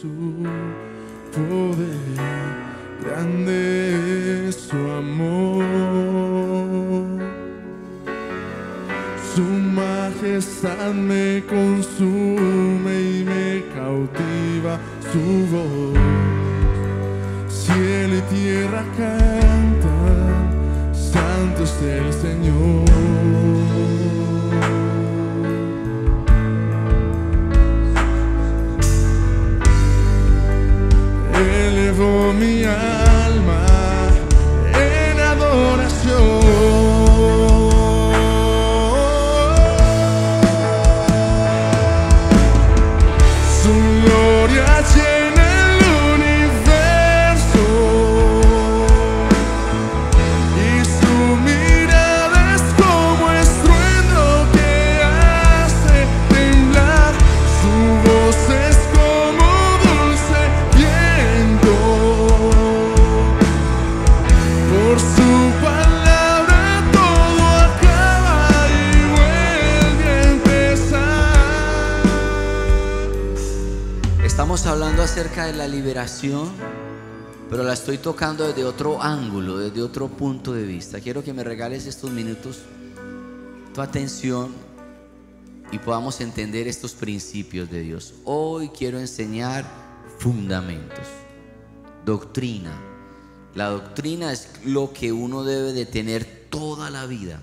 su poder, grande es su amor. Su majestad me consume y me cautiva su voz. Cielo y tierra cantan, santo es el Señor. Elevo mi Estamos hablando acerca de la liberación, pero la estoy tocando desde otro ángulo, desde otro punto de vista. Quiero que me regales estos minutos, tu atención y podamos entender estos principios de Dios. Hoy quiero enseñar fundamentos, doctrina. La doctrina es lo que uno debe de tener toda la vida,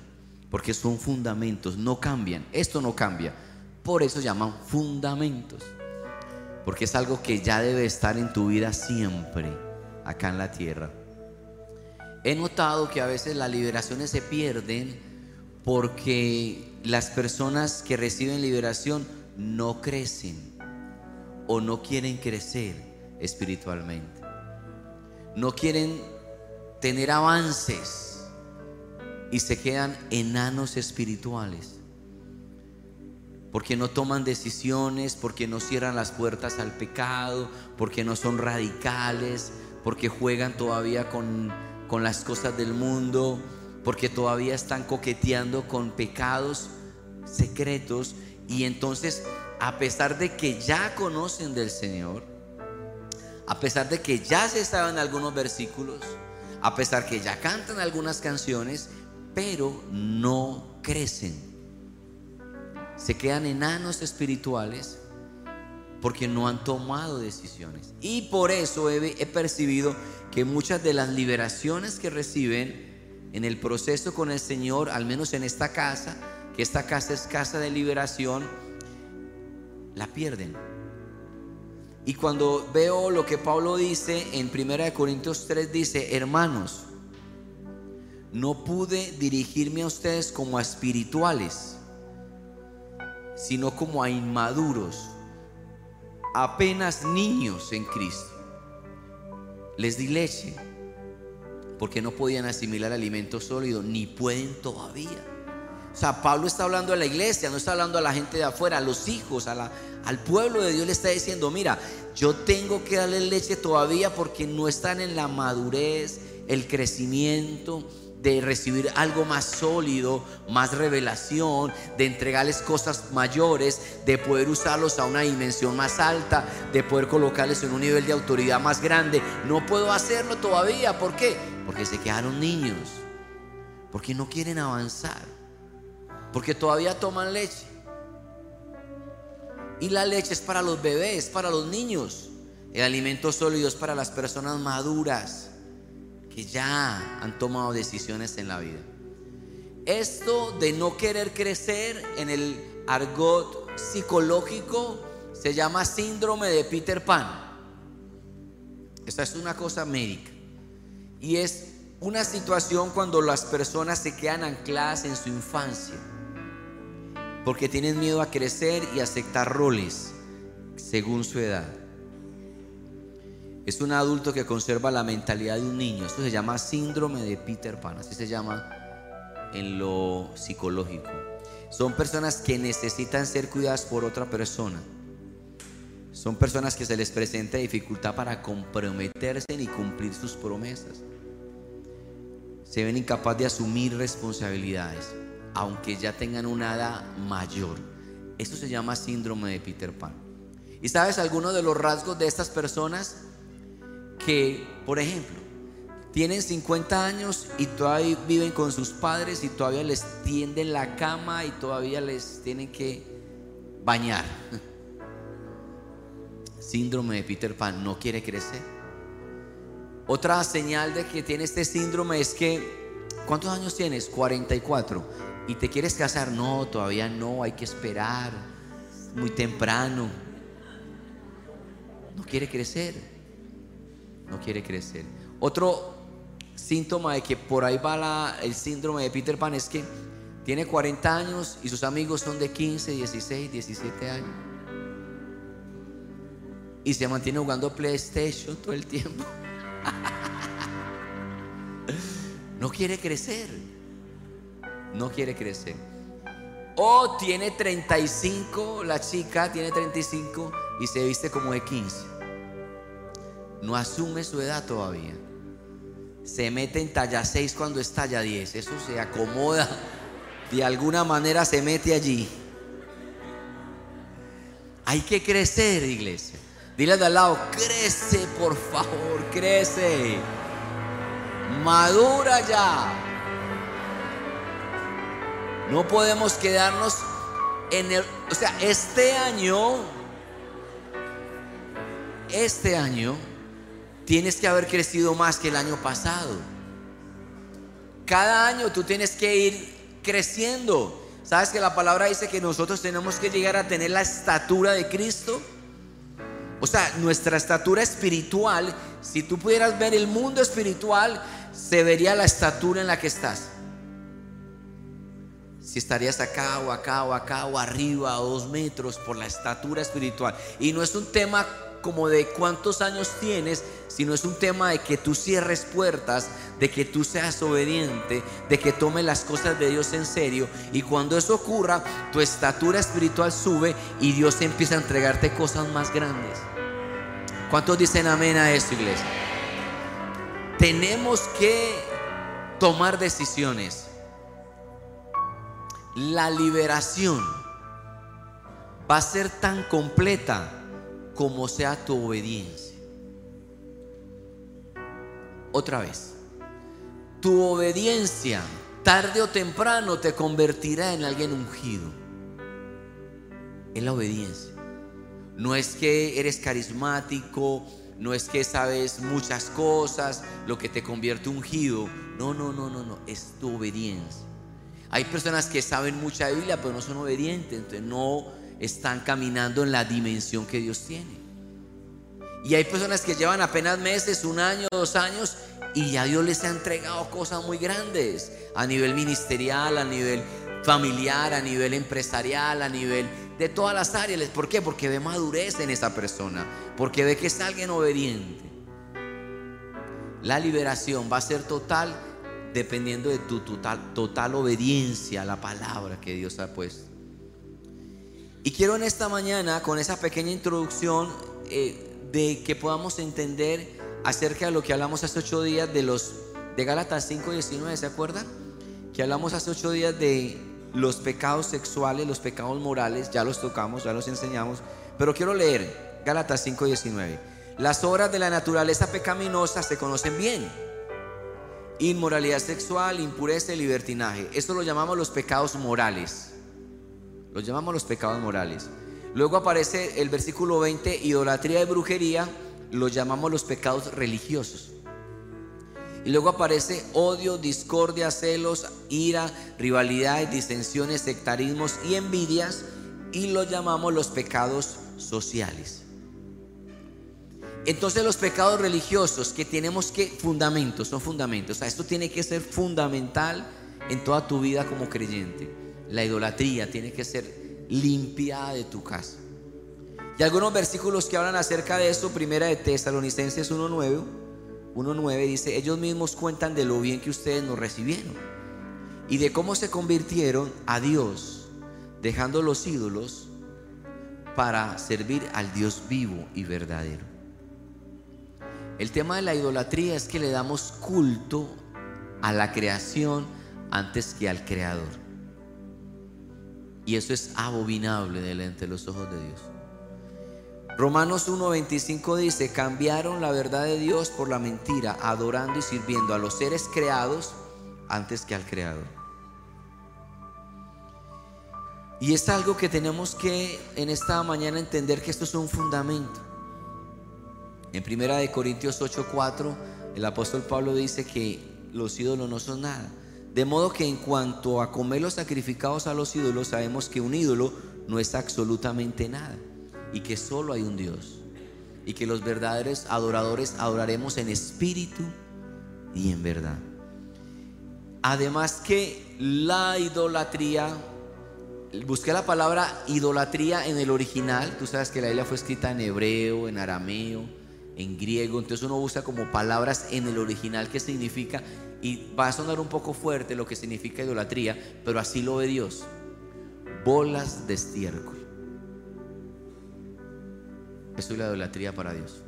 porque son fundamentos, no cambian. Esto no cambia. Por eso llaman fundamentos porque es algo que ya debe estar en tu vida siempre, acá en la tierra. He notado que a veces las liberaciones se pierden porque las personas que reciben liberación no crecen o no quieren crecer espiritualmente. No quieren tener avances y se quedan enanos espirituales porque no toman decisiones, porque no cierran las puertas al pecado, porque no son radicales, porque juegan todavía con, con las cosas del mundo, porque todavía están coqueteando con pecados secretos. Y entonces a pesar de que ya conocen del Señor, a pesar de que ya se saben algunos versículos, a pesar que ya cantan algunas canciones, pero no crecen se quedan enanos espirituales porque no han tomado decisiones. Y por eso he, percibido que muchas de las liberaciones que reciben en el proceso con el Señor, al menos en esta casa, que esta casa es casa de liberación, la pierden. Y cuando veo lo que Pablo dice en 1 Corintios 3, dice, hermanos, no pude dirigirme a ustedes como a espirituales sino como a inmaduros, apenas niños en Cristo. Les di leche porque no podían asimilar alimento sólido, ni pueden todavía. O sea, Pablo está hablando a la iglesia, no está hablando a la gente de afuera, a los hijos, a la, al pueblo de Dios le está diciendo, mira, yo tengo que darle leche todavía porque no están en la madurez, el crecimiento, de recibir algo más sólido, más revelación, de entregarles cosas mayores, de poder usarlos a una dimensión más alta, de poder colocarles en un nivel de autoridad más grande. No puedo hacerlo todavía. ¿Por qué? Porque se quedaron niños. Porque no quieren avanzar. Porque todavía toman leche. Y la leche es para los bebés, para los niños. El alimento sólido es para las personas maduras que ya han tomado decisiones en la vida. Esto de no querer crecer en el argot psicológico se llama síndrome de Peter Pan. Esta es una cosa médica. Y es una situación cuando las personas se quedan ancladas en su infancia. Porque tienen miedo a crecer y aceptar roles según su edad. Es un adulto que conserva la mentalidad de un niño. Esto se llama síndrome de Peter Pan, así se llama en lo psicológico. Son personas que necesitan ser cuidadas por otra persona. Son personas que se les presenta dificultad para comprometerse y cumplir sus promesas. Se ven incapaces de asumir responsabilidades, aunque ya tengan una edad mayor. Esto se llama síndrome de Peter Pan. ¿Y sabes algunos de los rasgos de estas personas? Que, por ejemplo, tienen 50 años y todavía viven con sus padres y todavía les tienden la cama y todavía les tienen que bañar. Síndrome de Peter Pan, no quiere crecer. Otra señal de que tiene este síndrome es que, ¿cuántos años tienes? 44. ¿Y te quieres casar? No, todavía no, hay que esperar. Muy temprano. No quiere crecer. No quiere crecer. Otro síntoma de que por ahí va el síndrome de Peter Pan es que tiene 40 años y sus amigos son de 15, 16, 17 años. Y se mantiene jugando PlayStation todo el tiempo. No quiere crecer. No quiere crecer. O tiene 35, la chica tiene 35 y se viste como de 15. No asume su edad todavía. Se mete en talla 6 cuando es talla 10. Eso se acomoda. De alguna manera se mete allí. Hay que crecer, iglesia. Dile de al lado, crece, por favor, crece. Madura ya. No podemos quedarnos en el... O sea, este año, este año, tienes que haber crecido más que el año pasado. Cada año tú tienes que ir creciendo. ¿Sabes que la palabra dice que nosotros tenemos que llegar a tener la estatura de Cristo? O sea, nuestra estatura espiritual, si tú pudieras ver el mundo espiritual, se vería la estatura en la que estás. Si estarías acá o acá o acá o arriba o dos metros por la estatura espiritual. Y no es un tema como de cuántos años tienes, sino es un tema de que tú cierres puertas, de que tú seas obediente, de que tomes las cosas de Dios en serio. Y cuando eso ocurra, tu estatura espiritual sube y Dios empieza a entregarte cosas más grandes. ¿Cuántos dicen amén a esto, iglesia? Tenemos que tomar decisiones. La liberación va a ser tan completa como sea tu obediencia. Otra vez, tu obediencia tarde o temprano te convertirá en alguien ungido. Es la obediencia. No es que eres carismático, no es que sabes muchas cosas, lo que te convierte ungido. No, no, no, no, no, es tu obediencia. Hay personas que saben mucha Biblia, pero no son obedientes, entonces no están caminando en la dimensión que Dios tiene. Y hay personas que llevan apenas meses, un año, dos años, y ya Dios les ha entregado cosas muy grandes a nivel ministerial, a nivel familiar, a nivel empresarial, a nivel de todas las áreas. ¿Por qué? Porque ve madurez en esa persona, porque ve que es alguien obediente. La liberación va a ser total dependiendo de tu total, total obediencia a la palabra que Dios ha puesto. Y quiero en esta mañana, con esa pequeña introducción, eh, de que podamos entender acerca de lo que hablamos hace ocho días de los de Gálatas 5:19, ¿se acuerdan? Que hablamos hace ocho días de los pecados sexuales, los pecados morales, ya los tocamos, ya los enseñamos, pero quiero leer Gálatas 5:19. Las obras de la naturaleza pecaminosa se conocen bien. Inmoralidad sexual, impureza y libertinaje. Esto lo llamamos los pecados morales. Los llamamos los pecados morales. Luego aparece el versículo 20, idolatría y brujería, lo llamamos los pecados religiosos. Y luego aparece odio, discordia, celos, ira, rivalidades, disensiones, sectarismos y envidias, y lo llamamos los pecados sociales. Entonces los pecados religiosos que tenemos que fundamentos, son fundamentos. O sea, esto tiene que ser fundamental en toda tu vida como creyente. La idolatría tiene que ser limpiada de tu casa. Y algunos versículos que hablan acerca de eso, primera de Tesalonicenses 1.9, 1.9 dice, ellos mismos cuentan de lo bien que ustedes nos recibieron y de cómo se convirtieron a Dios, dejando los ídolos para servir al Dios vivo y verdadero. El tema de la idolatría es que le damos culto a la creación antes que al creador. Y eso es abominable delante de los ojos de Dios. Romanos 1.25 dice, cambiaron la verdad de Dios por la mentira, adorando y sirviendo a los seres creados antes que al Creador. Y es algo que tenemos que en esta mañana entender que esto es un fundamento. En primera de Corintios 8:4, el apóstol Pablo dice que los ídolos no son nada. De modo que en cuanto a comer los sacrificados a los ídolos, sabemos que un ídolo no es absolutamente nada y que solo hay un Dios. Y que los verdaderos adoradores adoraremos en espíritu y en verdad. Además que la idolatría, busqué la palabra idolatría en el original, tú sabes que la Biblia fue escrita en hebreo, en arameo, en griego, entonces uno usa como palabras en el original que significa, y va a sonar un poco fuerte lo que significa idolatría, pero así lo ve Dios, bolas de estiércol. Eso es la idolatría para Dios.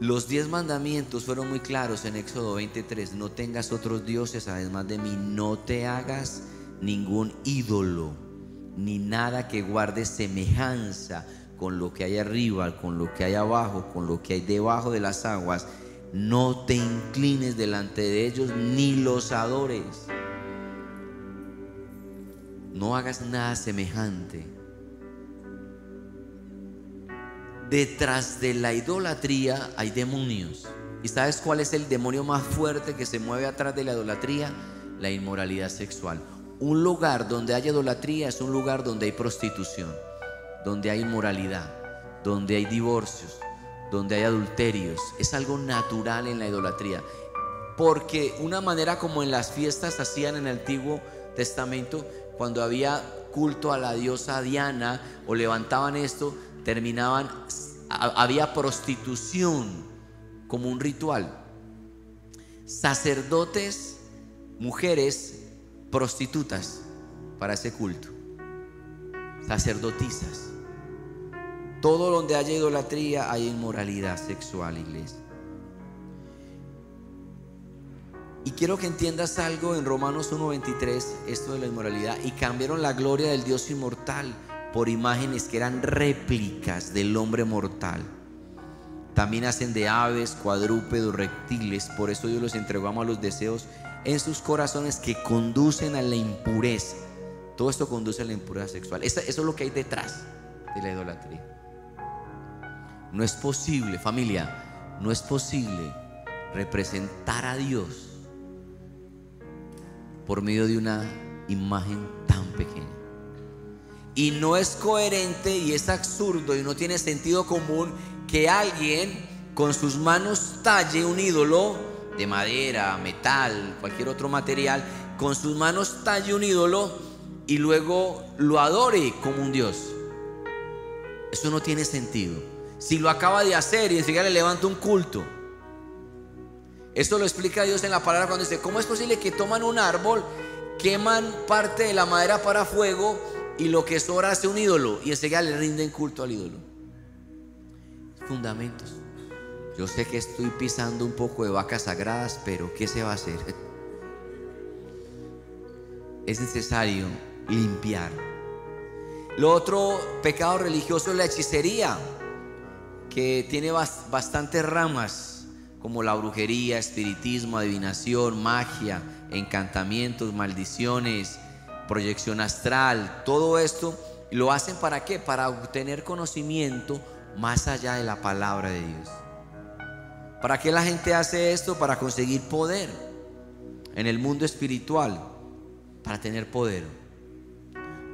Los diez mandamientos fueron muy claros en Éxodo 23. No tengas otros dioses además de mí. No te hagas ningún ídolo, ni nada que guarde semejanza con lo que hay arriba, con lo que hay abajo, con lo que hay debajo de las aguas. No te inclines delante de ellos, ni los adores. No hagas nada semejante. Detrás de la idolatría hay demonios. ¿Y sabes cuál es el demonio más fuerte que se mueve atrás de la idolatría? La inmoralidad sexual. Un lugar donde hay idolatría es un lugar donde hay prostitución, donde hay inmoralidad, donde hay divorcios, donde hay adulterios. Es algo natural en la idolatría. Porque una manera como en las fiestas hacían en el Antiguo Testamento, cuando había culto a la diosa Diana o levantaban esto, terminaban, había prostitución como un ritual. Sacerdotes, mujeres prostitutas para ese culto. Sacerdotisas. Todo donde haya idolatría hay inmoralidad sexual, iglesia. Y quiero que entiendas algo en Romanos 1.23, esto de la inmoralidad, y cambiaron la gloria del Dios inmortal por imágenes que eran réplicas del hombre mortal. También hacen de aves, cuadrúpedos, reptiles. Por eso Dios los entregó a los deseos en sus corazones que conducen a la impureza. Todo esto conduce a la impureza sexual. Eso, es lo que hay detrás de la idolatría. No es posible, familia, no es posible representar a Dios por medio de una imagen tan pequeña. Y no es coherente y es absurdo y no tiene sentido común que alguien con sus manos talle un ídolo de madera, metal, cualquier otro material, con sus manos talle un ídolo y luego lo adore como un Dios. Eso no tiene sentido. Si lo acaba de hacer y enseguida le levanta un culto. Esto lo explica Dios en la palabra cuando dice, ¿cómo es posible que toman un árbol, queman parte de la madera para fuego y lo que sobra hace un ídolo y enseguida le rinden culto al ídolo. Fundamentos. Yo sé que estoy pisando un poco de vacas sagradas, pero ¿qué se va a hacer? Es necesario limpiar. Lo otro pecado religioso es la hechicería, que tiene bastantes ramas, como la brujería, espiritismo, adivinación, magia, encantamientos, maldiciones, proyección astral, todo esto lo hacen para qué? Para obtener conocimiento más allá de la palabra de Dios. ¿Para qué la gente hace esto? Para conseguir poder en el mundo espiritual, para tener poder.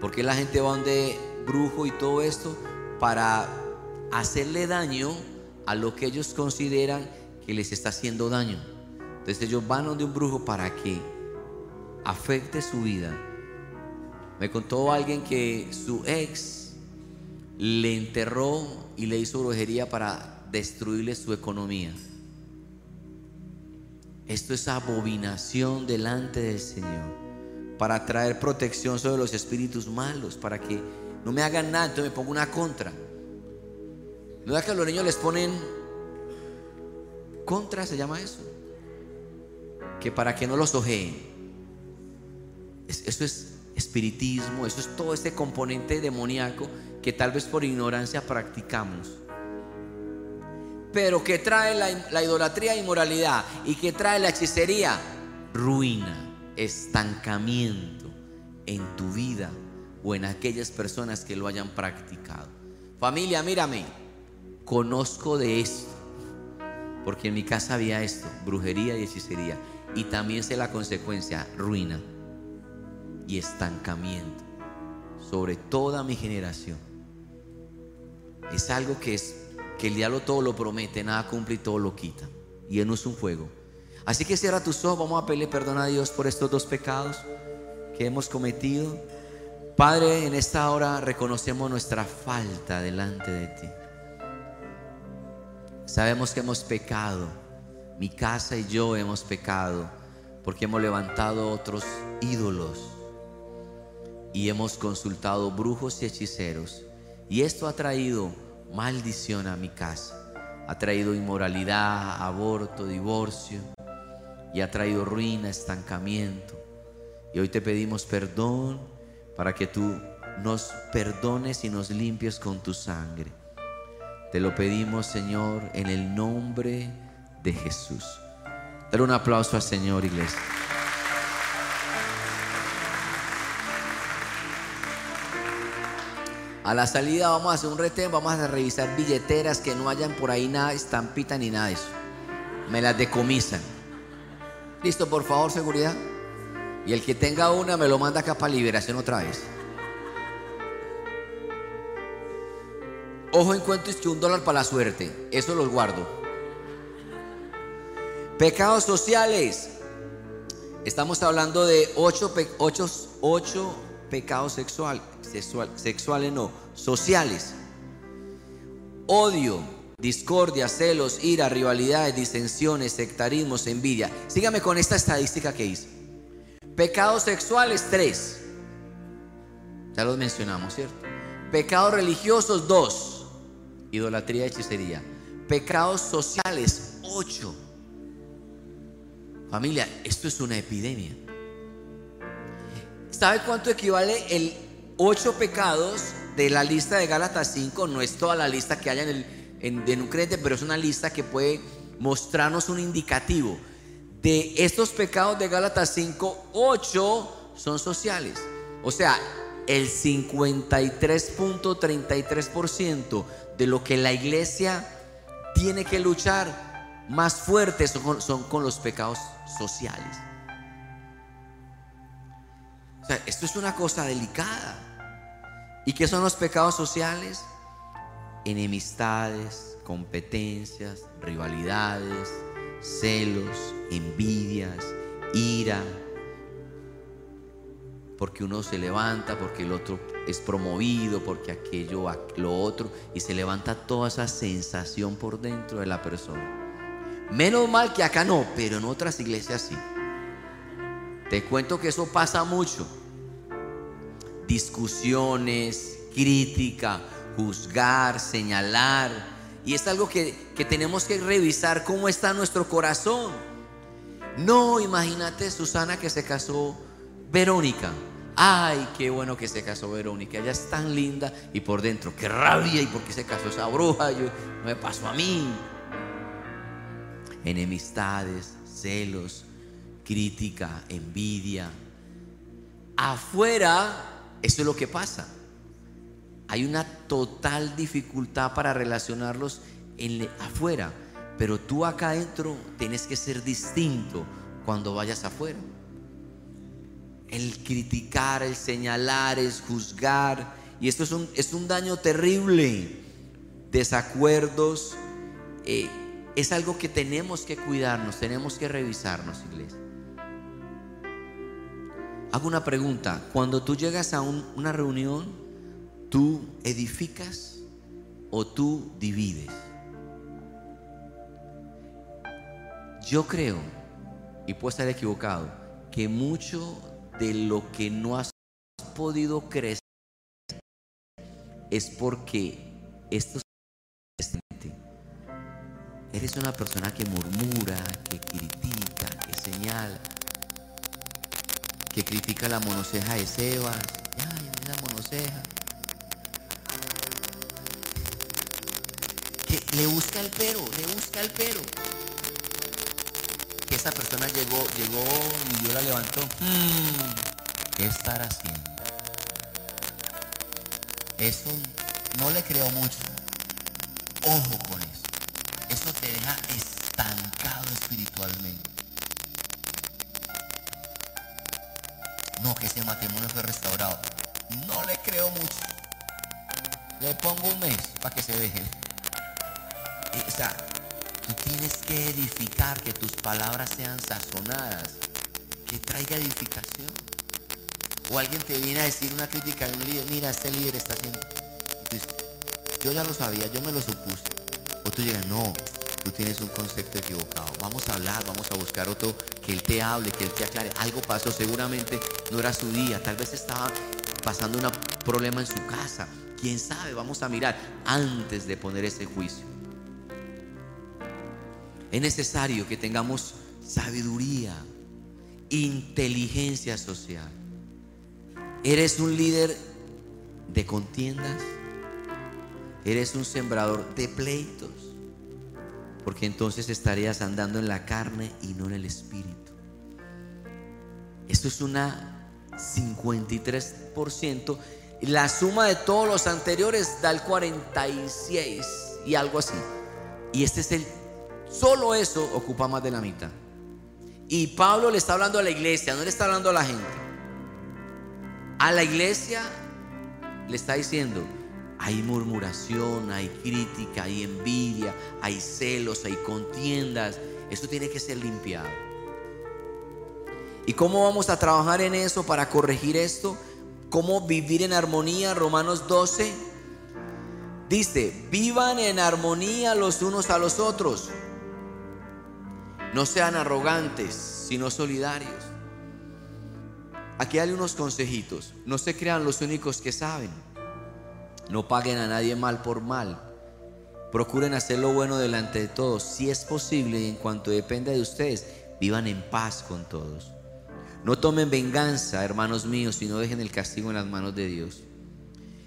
¿Por qué la gente va donde brujo y todo esto? Para hacerle daño a lo que ellos consideran que les está haciendo daño. Entonces ellos van donde un brujo para que afecte su vida me contó alguien que su ex le enterró y le hizo brujería para destruirle su economía. Esto es abominación delante del Señor. Para traer protección sobre los espíritus malos. Para que no me hagan nada, entonces me pongo una contra. ¿No que a los niños les ponen contra, se llama eso? Que para que no los ojeen. Eso es espiritismo, eso es todo este componente demoníaco que tal vez por ignorancia practicamos. Pero que trae la, la idolatría e inmoralidad y que trae la hechicería, ruina, estancamiento en tu vida o en aquellas personas que lo hayan practicado. Familia, mírame, conozco de esto, porque en mi casa había esto, brujería y hechicería, y también sé la consecuencia, ruina y estancamiento sobre toda mi generación. Es algo que es que el diablo todo lo promete, nada cumple y todo lo quita. Y él no es un fuego. Así que cierra tus ojos, vamos a pedirle perdón a Dios por estos dos pecados que hemos cometido. Padre, en esta hora reconocemos nuestra falta delante de ti. Sabemos que hemos pecado. Mi casa y yo hemos pecado porque hemos levantado otros ídolos y hemos consultado brujos y hechiceros. Y esto ha traído maldición a mi casa. Ha traído inmoralidad, aborto, divorcio. Y ha traído ruina, estancamiento. Y hoy te pedimos perdón para que tú nos perdones y nos limpies con tu sangre. Te lo pedimos, Señor, en el nombre de Jesús. Dar un aplauso al Señor, iglesia. A la salida vamos a hacer un retén, vamos a revisar billeteras que no hayan por ahí nada, estampita ni nada de eso. Me las decomisan. Listo, por favor, seguridad. Y el que tenga una me lo manda acá para liberación otra vez. Ojo en cuento es que un dólar para la suerte. Eso los guardo. Pecados sociales. Estamos hablando de ocho, ocho pecados sexuales sexuales no, sociales. Odio, discordia, celos, ira, rivalidades, disensiones, sectarismos, envidia. Sígame con esta estadística que hice. Pecados sexuales, tres. Ya los mencionamos, ¿cierto? Pecados religiosos, dos. Idolatría y hechicería. Pecados sociales, ocho. Familia, esto es una epidemia. ¿Sabe cuánto equivale el ocho pecados de la lista de Gálatas 5, no es toda la lista que haya en, el, en, un pero es una lista que puede mostrarnos un indicativo. De estos pecados de Gálatas 5, 8 son sociales. O sea, el 53.33% de lo que la iglesia tiene que luchar más fuerte son, con los pecados sociales. O sea, esto es una cosa delicada. ¿Y qué son los pecados sociales? Enemistades, competencias, rivalidades, celos, envidias, ira. Porque uno se levanta, porque el otro es promovido, porque aquello, lo otro, y se levanta toda esa sensación por dentro de la persona. Menos mal que acá no, pero en otras iglesias sí. Te cuento que eso pasa mucho discusiones, crítica, juzgar, señalar. Y es algo que, tenemos que revisar cómo está nuestro corazón. No, imagínate Susana que se casó Verónica. Ay, qué bueno que se casó Verónica. Ella es tan linda y por dentro, qué rabia y por qué se casó esa bruja. Yo, no me pasó a mí. Enemistades, celos, crítica, envidia. Afuera eso es lo que pasa. Hay una total dificultad para relacionarlos en afuera, pero tú acá adentro tienes que ser distinto cuando vayas afuera. El criticar, el señalar, el juzgar, y esto es un, es un daño terrible. Desacuerdos, eh, es algo que tenemos que cuidarnos, tenemos que revisarnos, iglesia. Hago una pregunta. Cuando tú llegas a una reunión, ¿tú edificas o tú divides? Yo creo, y puedo estar equivocado, que mucho de lo que no has podido crecer es porque esto eres una persona que murmura, que critica, que señala. que critica la monoceja de Sebas. Ay, esa monoceja. Que le busca el pero, le busca el pero. Que esa persona llegó, llegó y Dios la levantó. Hmm, ¿Qué estará haciendo? Eso no le creo mucho. Ojo con eso. Eso te deja estancado espiritualmente. No, que ese matrimonio fue restaurado. No le creo mucho. Le pongo un mes para que se deje. O sea, tú tienes que edificar, que tus palabras sean sazonadas, que traiga edificación. O alguien te viene a decir una crítica de un líder, mira, este líder está haciendo. yo ya lo sabía, yo me lo supuse. O tú llegas, no, tú tienes un concepto equivocado. Vamos a hablar, vamos a buscar otro que él te hable, que él te aclare. Algo pasó, seguramente no era su día, tal vez estaba pasando un problema en su casa. Quién sabe, vamos a mirar antes de poner ese juicio. Es necesario que tengamos sabiduría, inteligencia social. ¿Eres un líder de contiendas? ¿Eres un sembrador de pleitos? Porque entonces estarías andando en la carne y no en el espíritu. Esto es una 53%. La suma de todos los anteriores da el 46 y algo así. Y este es el, solo eso ocupa más de la mitad. Y Pablo le está hablando a la iglesia, no le está hablando a la gente a la iglesia le está diciendo, hay murmuración, hay crítica, hay envidia, hay celos, hay contiendas. Esto tiene que ser limpiado. ¿Y cómo vamos a trabajar en eso para corregir esto? ¿Cómo vivir en armonía? Romanos 12 dice, vivan en armonía los unos a los otros. No sean arrogantes, sino solidarios. Aquí hay unos consejitos. No se crean los únicos que saben. No paguen a nadie mal por mal. Procuren hacer lo bueno delante de todos. Si es posible y en cuanto dependa de ustedes, vivan en paz con todos. No tomen venganza, hermanos míos, sino dejen el castigo en las manos de Dios.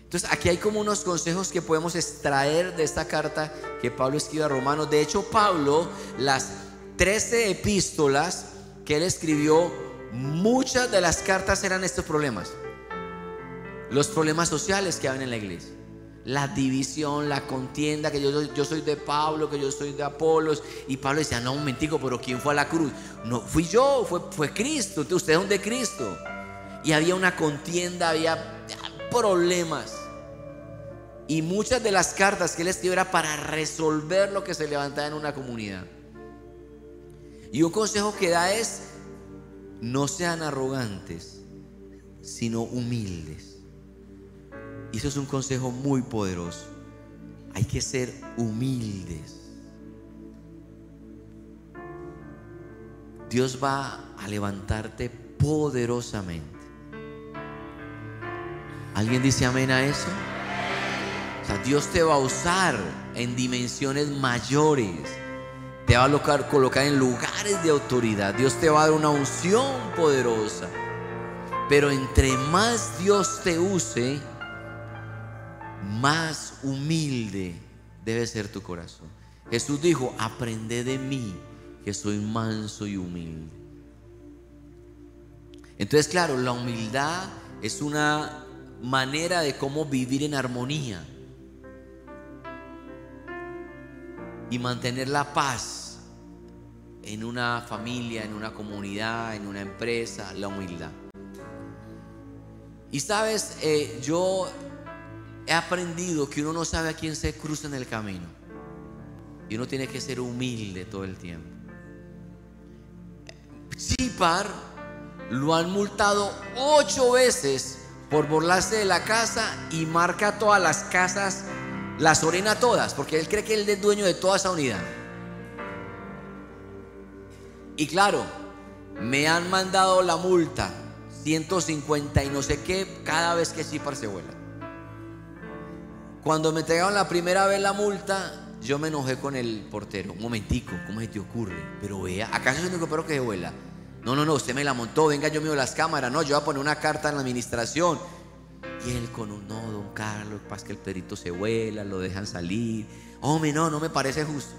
Entonces, aquí hay como unos consejos que podemos extraer de esta carta que Pablo escribe a Romanos. De hecho, Pablo, las 13 epístolas que él escribió Muchas de las cartas eran estos problemas. Los problemas sociales que había en la iglesia. La división, la contienda, que yo, soy de Pablo, que yo soy de Apolos. Y Pablo decía, no, un momentico, pero ¿quién fue a la cruz? No, fui yo, fue, fue Cristo. Ustedes son de Cristo. Y había una contienda, había problemas. Y muchas de las cartas que él escribió era para resolver lo que se levantaba en una comunidad. Y un consejo que da es no sean arrogantes, sino humildes. Y eso es un consejo muy poderoso. Hay que ser humildes. Dios va a levantarte poderosamente. ¿Alguien dice amén a eso? O sea, Dios te va a usar en dimensiones mayores te va a colocar, en lugares de autoridad. Dios te va a dar una unción poderosa. Pero entre más Dios te use, más humilde debe ser tu corazón. Jesús dijo, aprende de mí, que soy manso y humilde. Entonces, claro, la humildad es una manera de cómo vivir en armonía. Y mantener la paz en una familia, en una comunidad, en una empresa, la humildad. Y sabes, eh, yo he aprendido que uno no sabe a quién se cruza en el camino. Y uno tiene que ser humilde todo el tiempo. Zipar lo han multado ocho veces por burlarse de la casa y marca todas las casas las orina todas, porque él cree que él es dueño de toda esa unidad. Y claro, me han mandado la multa, 150 y no sé qué, cada vez que Chipar se vuela. Cuando me entregaron la primera vez la multa, yo me enojé con el portero. Un momentico, ¿cómo se te ocurre? Pero vea, ¿acaso es el único perro que se vuela? No, no, no, usted me la montó, venga, yo miro las cámaras, no, yo voy a poner una carta en la administración. Él con un, no, don Carlos, pasa que el perito se vuela, lo dejan salir. Hombre, no, no me parece justo.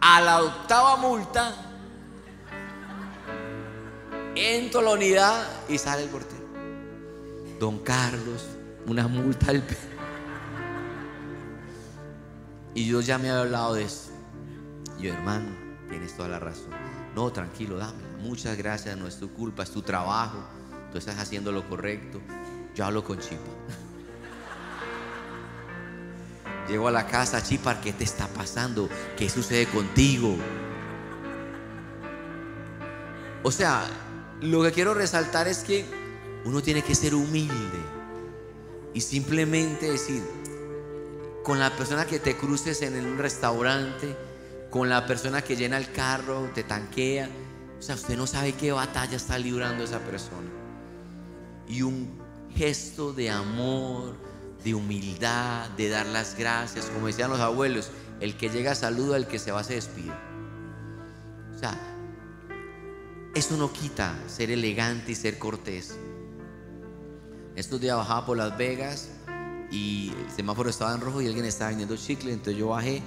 A la octava multa, entro a la unidad y sale el portero. Don Carlos, una multa del perro. Y yo ya me había hablado de eso. Yo, hermano, tienes toda la razón. No, tranquilo, dámela. Muchas gracias, no es tu culpa, es tu trabajo. Tú estás haciendo lo correcto. Yo hablo con Chipa. Llego a la casa, Chipa, ¿qué te está pasando? ¿Qué sucede contigo? O sea, lo que quiero resaltar es que uno tiene que ser humilde y simplemente decir, con la persona que te cruces en un restaurante, con la persona que llena el carro, te tanquea, o sea, usted no sabe qué batalla está librando esa persona. Y un gesto de amor, de humildad, de dar las gracias, como decían los abuelos, el que llega saluda, el que se va se despide. O sea, eso no quita ser elegante y ser cortés. Estos días bajaba por Las Vegas y el semáforo estaba en rojo y alguien estaba vendiendo chicle, entonces yo bajé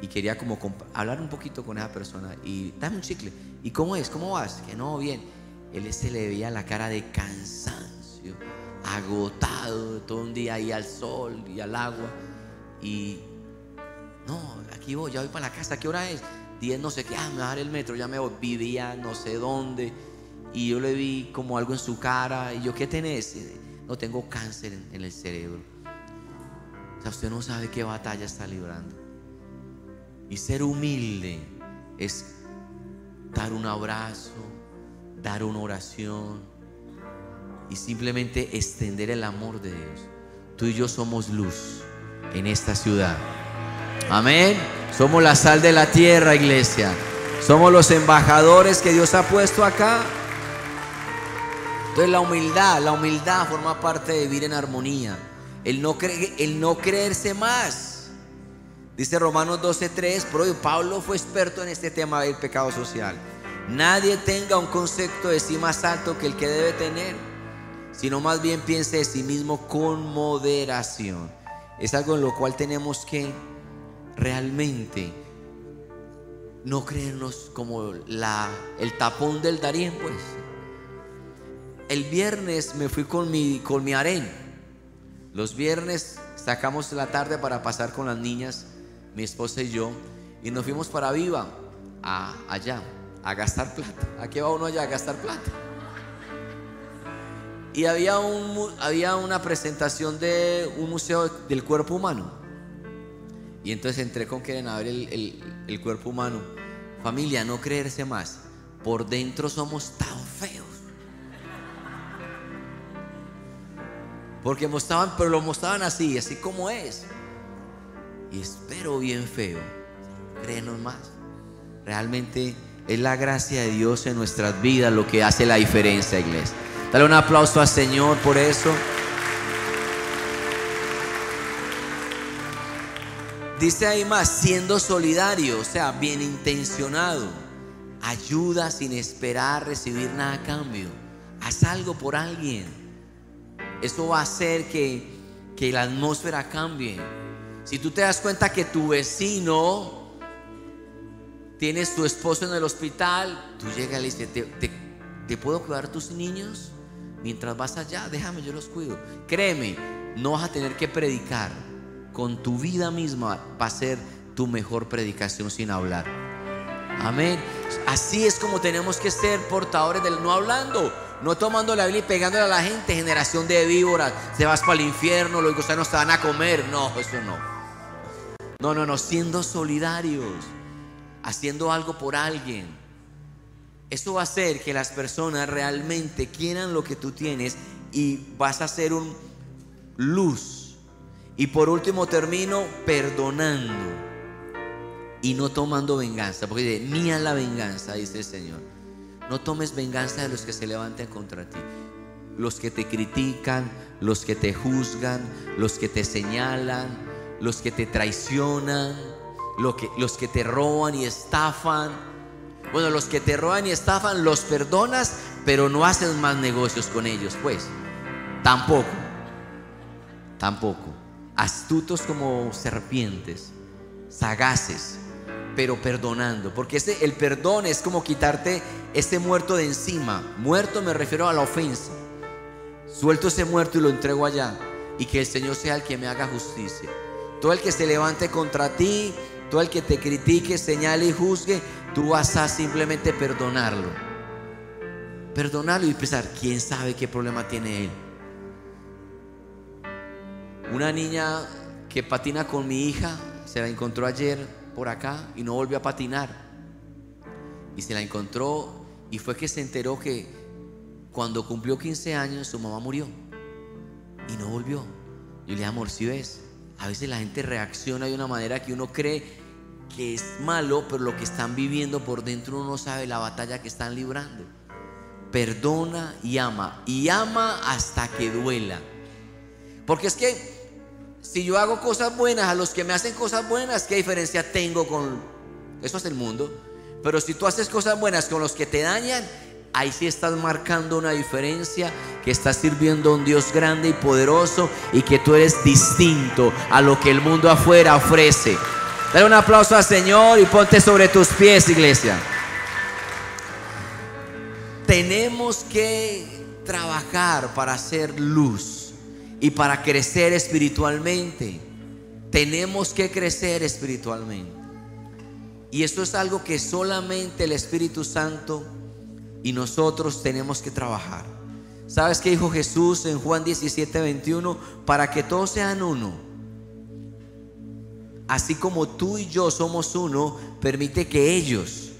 y quería como hablar un poquito con esa persona y dame un chicle. ¿Y cómo es? ¿Cómo vas? Que no, bien. Él se le veía la cara de agotado todo un día ahí al sol y al agua. Y no, aquí voy, ya voy para la casa, ¿qué hora es? 10 no sé qué, ah, me va a dar el metro, ya me voy, vivía no sé dónde. Y yo le vi como algo en su cara. Y yo, ¿qué tenés? No tengo cáncer en, en el cerebro. O sea, usted no sabe qué batalla está librando. Y ser humilde es dar un abrazo, dar una oración y simplemente extender el amor de Dios. Tú y yo somos luz en esta ciudad. Amén. Somos la sal de la tierra, iglesia. Somos los embajadores que Dios ha puesto acá. Entonces la humildad, la humildad forma parte de vivir en armonía. El no, el no creerse más. Dice Romanos 12:3, pero Pablo fue experto en este tema del pecado social. Nadie tenga un concepto de sí más alto que el que debe tener, sino más bien piense de sí mismo con moderación. Es algo en lo cual tenemos que realmente no creernos como la, el tapón del Darién, pues. El viernes me fui con mi, con mi harén. Los viernes sacamos la tarde para pasar con las niñas, mi esposa y yo, y nos fuimos para Viva, a, allá, a gastar plata. ¿A qué va uno allá a gastar plata? Y había, un, había una presentación de un museo del cuerpo humano. Y entonces entré con Keren a ver el, el cuerpo humano. Familia, no creerse más. Por dentro somos tan feos. Porque mostraban, pero lo mostraban así, así como es. Y espero bien feo. Créenos más. Realmente es la gracia de Dios en nuestras vidas lo que hace la diferencia, iglesia. Dale un aplauso al Señor por eso. Dice ahí más, siendo solidario, o sea, bien intencionado. Ayuda sin esperar recibir nada a cambio. Haz algo por alguien. Eso va a hacer que, que la atmósfera cambie. Si tú te das cuenta que tu vecino tienes tu esposo en el hospital, tú llegas y le dices, ¿te, te puedo cuidar tus niños? Mientras vas allá, déjame, yo los cuido. Créeme, no vas a tener que predicar. Con tu vida misma va a ser tu mejor predicación sin hablar. Amén. Así es como tenemos que ser portadores del no hablando. No tomando la Biblia y pegándole a la gente, generación de víboras, te vas para el infierno, los gusanos te van a comer. No, eso no. No, no, no, siendo solidarios, haciendo algo por alguien. Eso va a hacer que las personas realmente quieran lo que tú tienes y vas a ser un luz. Y por último termino perdonando y no tomando venganza, porque dice, mía la venganza, dice el Señor. No tomes venganza de los que se levanten contra ti. Los que te critican, los que te juzgan, los que te señalan, los que te traicionan, que, los que te roban y estafan. Bueno, los que te roban y estafan los perdonas, pero no haces más negocios con ellos, pues. Tampoco. Tampoco. Astutos como serpientes, sagaces, pero perdonando. Porque ese, el perdón es como quitarte ese muerto de encima. Muerto me refiero a la ofensa. Suelto ese muerto y lo entrego allá. Y que el Señor sea el que me haga justicia. Todo el que se levante contra ti, todo el que te critique, señale y juzgue, tú vas a simplemente perdonarlo. Perdonarlo y pensar, ¿quién sabe qué problema tiene él? Una niña que patina con mi hija se la encontró ayer por acá y no volvió a patinar. Y se la encontró y fue que se enteró que cuando cumplió 15 años su mamá murió y no volvió. Yo le dije, amor, si ves, a veces la gente reacciona de una manera que uno cree que es malo, pero lo que están viviendo por dentro uno no sabe la batalla que están librando. Perdona y ama. Y ama hasta que duela. Porque es que si yo hago cosas buenas a los que me hacen cosas buenas, ¿qué diferencia tengo con... Eso es el mundo. Pero si tú haces cosas buenas con los que te dañan, ahí sí estás marcando una diferencia, que estás sirviendo a un Dios grande y poderoso y que tú eres distinto a lo que el mundo afuera ofrece. Dale un aplauso al Señor y ponte sobre tus pies, iglesia. Tenemos que trabajar para hacer luz y para crecer espiritualmente. Tenemos que crecer espiritualmente. Y esto es algo que solamente el Espíritu Santo y nosotros tenemos que trabajar. ¿Sabes qué dijo Jesús en Juan 17, 21? Para que todos sean uno. Así como tú y yo somos uno, permite que ellos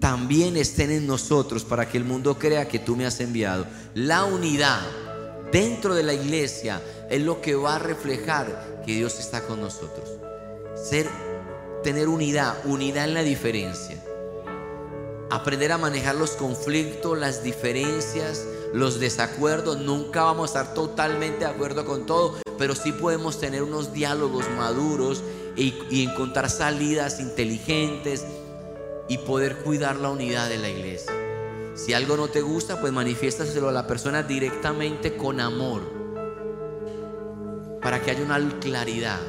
también estén en nosotros para que el mundo crea que tú me has enviado. La unidad dentro de la iglesia es lo que va a reflejar que Dios está con nosotros. Ser, tener unidad, unidad en la diferencia. Aprender a manejar los conflictos, las diferencias, los desacuerdos. Nunca vamos a estar totalmente de acuerdo con todo, pero sí podemos tener unos diálogos maduros y, y encontrar salidas inteligentes y poder cuidar la unidad de la iglesia. Si algo no te gusta, pues manifiéstaselo a la persona directamente con amor. Para que haya una claridad,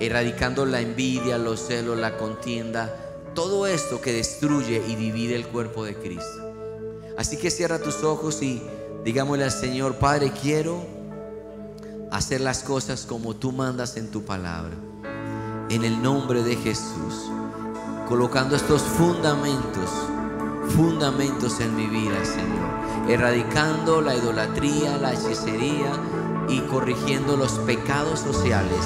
erradicando la envidia, los celos, la contienda, todo esto que destruye y divide el cuerpo de Cristo. Así que cierra tus ojos y digámosle al Señor, Padre, quiero hacer las cosas como tú mandas en tu palabra. En el nombre de Jesús colocando estos fundamentos, fundamentos en mi vida, Señor. Erradicando la idolatría, la hechicería y corrigiendo los pecados sociales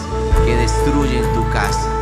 que destruyen tu casa.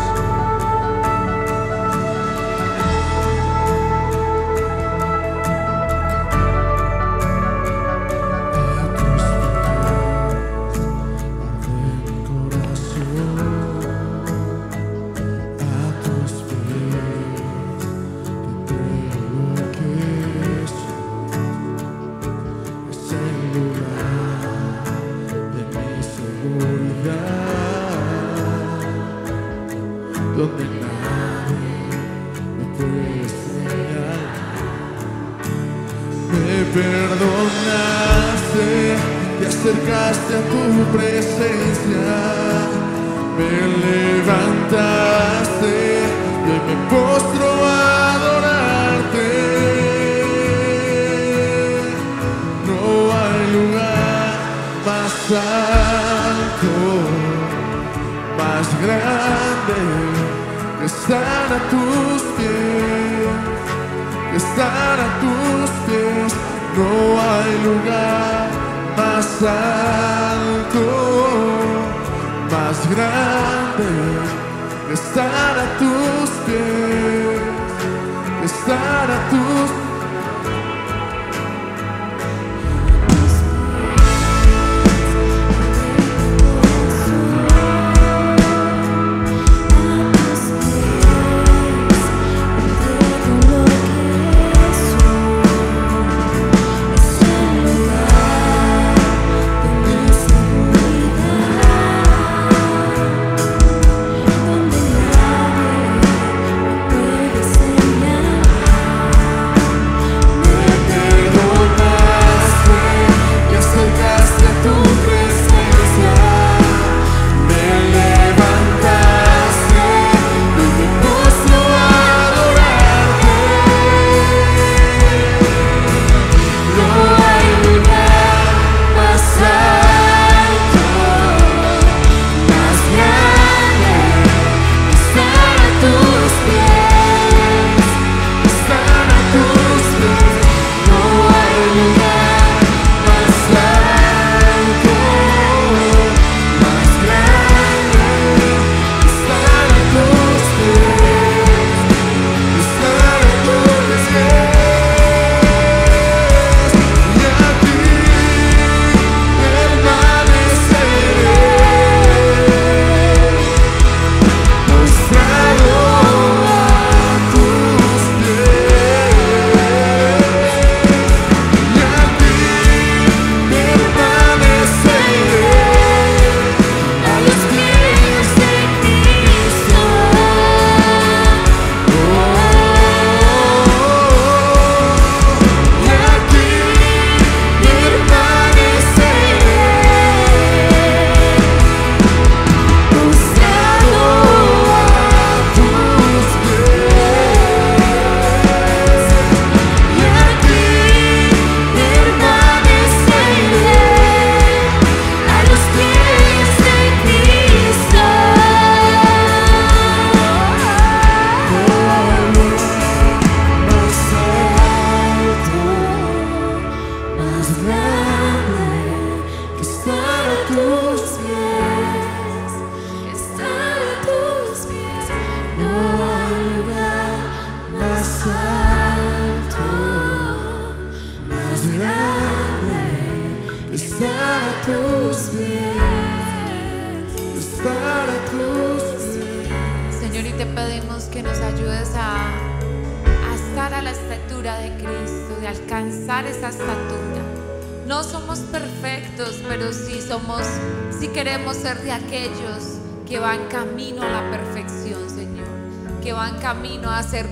Alto más grande que estar a tus pies, que estar a tus pies. No hay lugar más alto, más grande que estar a tus pies, que a tus te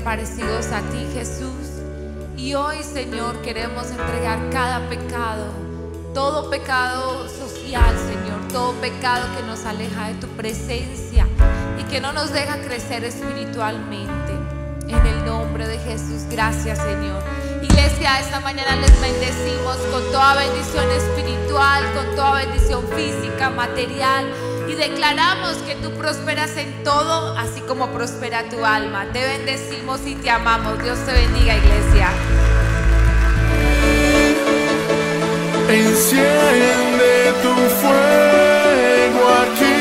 parecidos a ti, Jesús. Y hoy, Señor, queremos entregar cada pecado, todo pecado social, Señor, todo pecado que nos aleja de tu presencia y que no nos deja crecer espiritualmente. En el nombre de Jesús, gracias, Señor. Iglesia, esta mañana les bendecimos con toda bendición espiritual, con toda bendición física, material. Y declaramos que tú prosperas en todo, así como prospera tu alma. Te bendecimos y te amamos. Dios te bendiga, iglesia. Enciende tu fuego aquí.